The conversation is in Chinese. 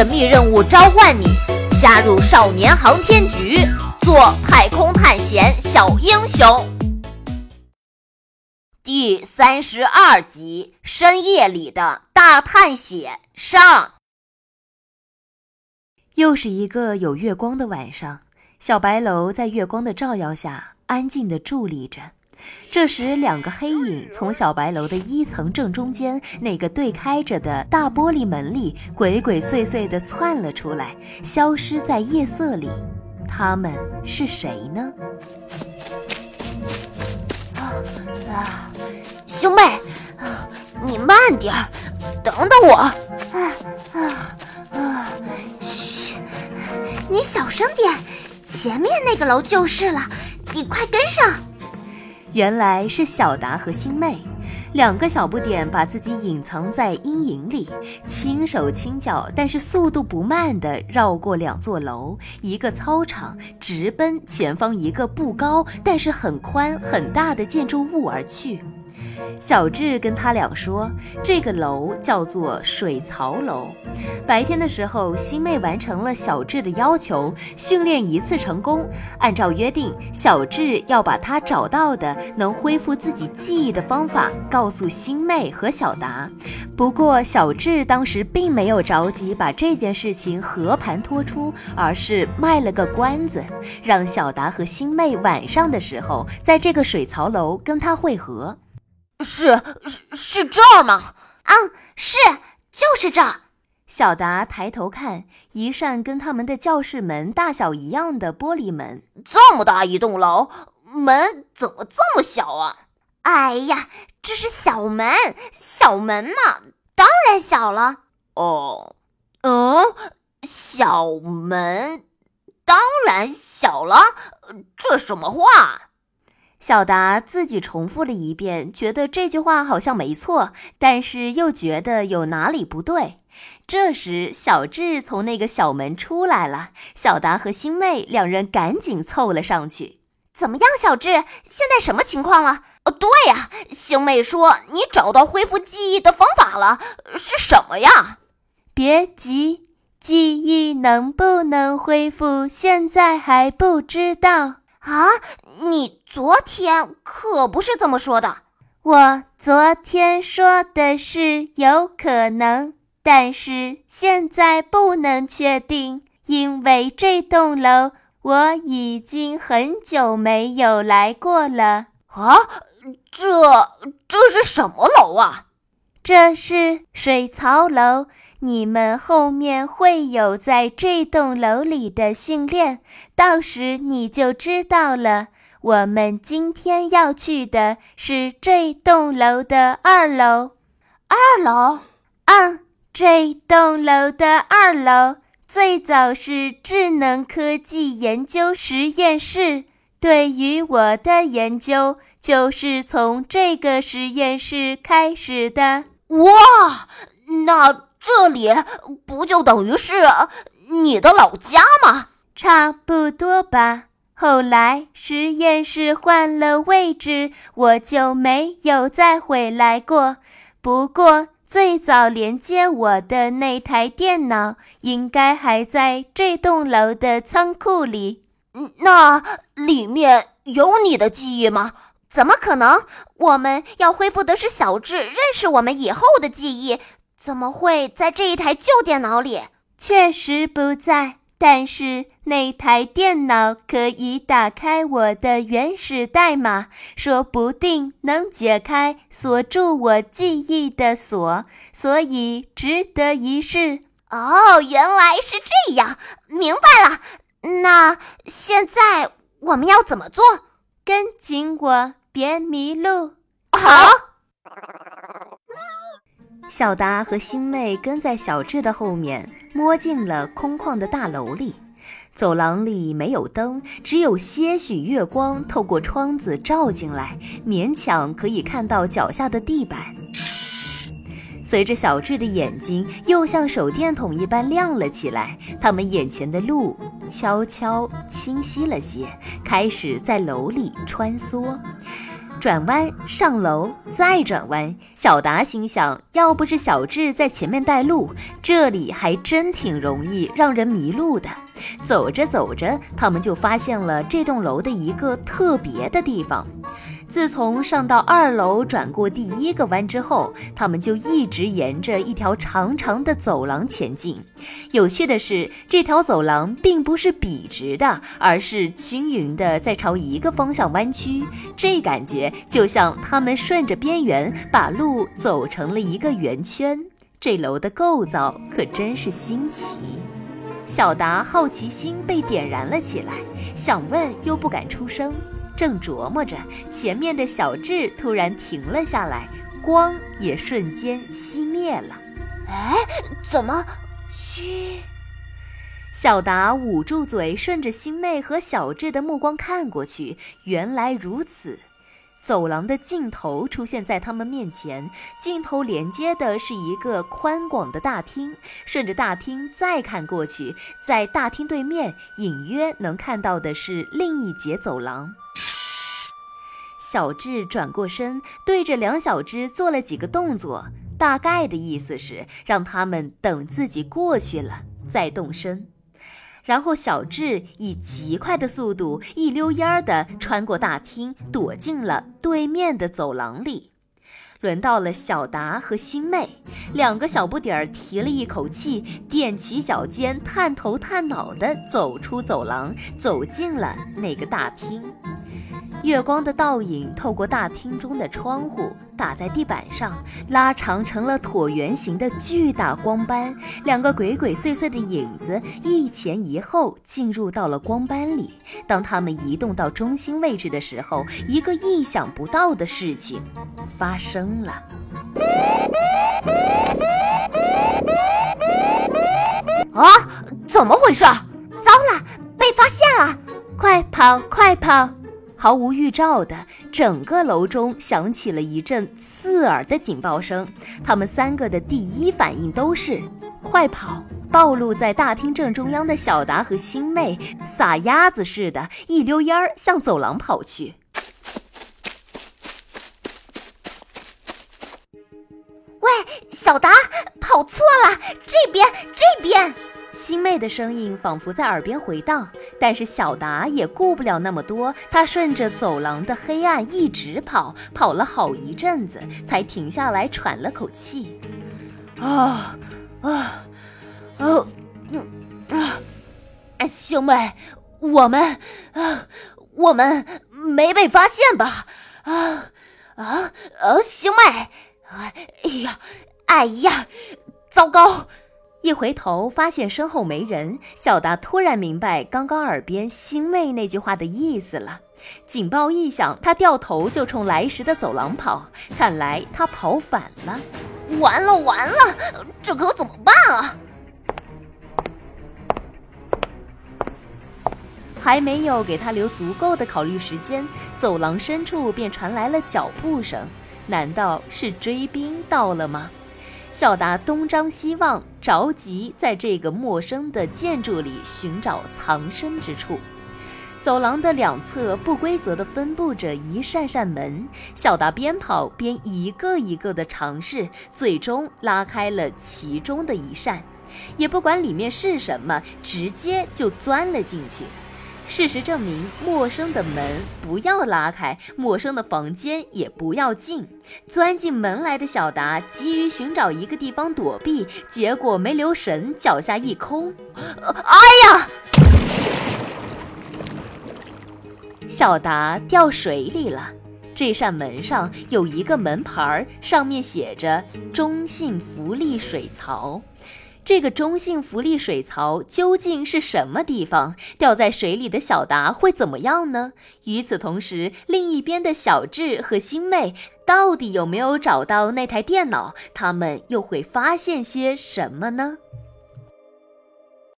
神秘任务召唤你，加入少年航天局，做太空探险小英雄。第三十二集：深夜里的大探险上。又是一个有月光的晚上，小白楼在月光的照耀下安静的伫立着。这时，两个黑影从小白楼的一层正中间那个对开着的大玻璃门里鬼鬼祟祟地窜了出来，消失在夜色里。他们是谁呢？啊，兄妹，啊你慢点儿，等等我。啊啊啊！嘘，你小声点，前面那个楼就是了，你快跟上。原来是小达和星妹，两个小不点把自己隐藏在阴影里，轻手轻脚，但是速度不慢的绕过两座楼、一个操场，直奔前方一个不高但是很宽很大的建筑物而去。小智跟他俩说：“这个楼叫做水槽楼。白天的时候，星妹完成了小智的要求，训练一次成功。按照约定，小智要把他找到的能恢复自己记忆的方法告诉星妹和小达。不过，小智当时并没有着急把这件事情和盘托出，而是卖了个关子，让小达和星妹晚上的时候在这个水槽楼跟他会合。”是是是这儿吗？嗯，是，就是这儿。小达抬头看，一扇跟他们的教室门大小一样的玻璃门。这么大一栋楼，门怎么这么小啊？哎呀，这是小门，小门嘛，当然小了。哦，嗯，小门当然小了，这什么话？小达自己重复了一遍，觉得这句话好像没错，但是又觉得有哪里不对。这时，小智从那个小门出来了，小达和星妹两人赶紧凑了上去。怎么样，小智？现在什么情况了？哦，对呀，星妹说你找到恢复记忆的方法了，是什么呀？别急，记忆能不能恢复，现在还不知道。啊，你昨天可不是这么说的。我昨天说的是有可能，但是现在不能确定，因为这栋楼我已经很久没有来过了。啊，这这是什么楼啊？这是水槽楼。你们后面会有在这栋楼里的训练，到时你就知道了。我们今天要去的是这栋楼的二楼。二楼？嗯，这栋楼的二楼最早是智能科技研究实验室。对于我的研究，就是从这个实验室开始的。哇，那……这里不就等于是你的老家吗？差不多吧。后来实验室换了位置，我就没有再回来过。不过最早连接我的那台电脑应该还在这栋楼的仓库里。那里面有你的记忆吗？怎么可能？我们要恢复的是小智认识我们以后的记忆。怎么会在这一台旧电脑里？确实不在，但是那台电脑可以打开我的原始代码，说不定能解开锁住我记忆的锁，所以值得一试。哦，原来是这样，明白了。那现在我们要怎么做？跟紧我，别迷路。好。小达和星妹跟在小智的后面，摸进了空旷的大楼里。走廊里没有灯，只有些许月光透过窗子照进来，勉强可以看到脚下的地板。随着小智的眼睛又像手电筒一般亮了起来，他们眼前的路悄悄清晰了些，开始在楼里穿梭。转弯上楼，再转弯。小达心想，要不是小智在前面带路，这里还真挺容易让人迷路的。走着走着，他们就发现了这栋楼的一个特别的地方。自从上到二楼转过第一个弯之后，他们就一直沿着一条长长的走廊前进。有趣的是，这条走廊并不是笔直的，而是均匀的在朝一个方向弯曲。这感觉就像他们顺着边缘把路走成了一个圆圈。这楼的构造可真是新奇。小达好奇心被点燃了起来，想问又不敢出声。正琢磨着，前面的小智突然停了下来，光也瞬间熄灭了。哎，怎么？嘘！小达捂住嘴，顺着星妹和小智的目光看过去，原来如此。走廊的尽头出现在他们面前，尽头连接的是一个宽广的大厅。顺着大厅再看过去，在大厅对面，隐约能看到的是另一节走廊。小智转过身，对着两小只做了几个动作，大概的意思是让他们等自己过去了再动身。然后小智以极快的速度一溜烟儿地穿过大厅，躲进了对面的走廊里。轮到了小达和星妹，两个小不点儿提了一口气，踮起脚尖，探头探脑地走出走廊，走进了那个大厅。月光的倒影透过大厅中的窗户打在地板上，拉长成了椭圆形的巨大光斑。两个鬼鬼祟祟的影子一前一后进入到了光斑里。当他们移动到中心位置的时候，一个意想不到的事情发生了。啊！怎么回事？糟了，被发现了！快跑，快跑！毫无预兆的，整个楼中响起了一阵刺耳的警报声。他们三个的第一反应都是快跑。暴露在大厅正中央的小达和星妹撒丫子似的，一溜烟儿向走廊跑去。喂，小达，跑错了，这边，这边。星妹的声音仿佛在耳边回荡，但是小达也顾不了那么多，他顺着走廊的黑暗一直跑，跑了好一阵子，才停下来喘了口气。啊啊啊！嗯啊！兄妹，我们啊，我们没被发现吧？啊啊啊！兄妹，哎呀，哎呀，糟糕！一回头，发现身后没人，小达突然明白刚刚耳边星妹那句话的意思了。警报一响，他掉头就冲来时的走廊跑。看来他跑反了，完了完了，这可怎么办啊？还没有给他留足够的考虑时间，走廊深处便传来了脚步声。难道是追兵到了吗？小达东张西望，着急在这个陌生的建筑里寻找藏身之处。走廊的两侧不规则地分布着一扇扇门，小达边跑边一个一个地尝试，最终拉开了其中的一扇，也不管里面是什么，直接就钻了进去。事实证明，陌生的门不要拉开，陌生的房间也不要进。钻进门来的小达急于寻找一个地方躲避，结果没留神，脚下一空，哎呀！小达掉水里了。这扇门上有一个门牌，上面写着“中信福利水槽”。这个中性浮力水槽究竟是什么地方？掉在水里的小达会怎么样呢？与此同时，另一边的小智和星妹到底有没有找到那台电脑？他们又会发现些什么呢？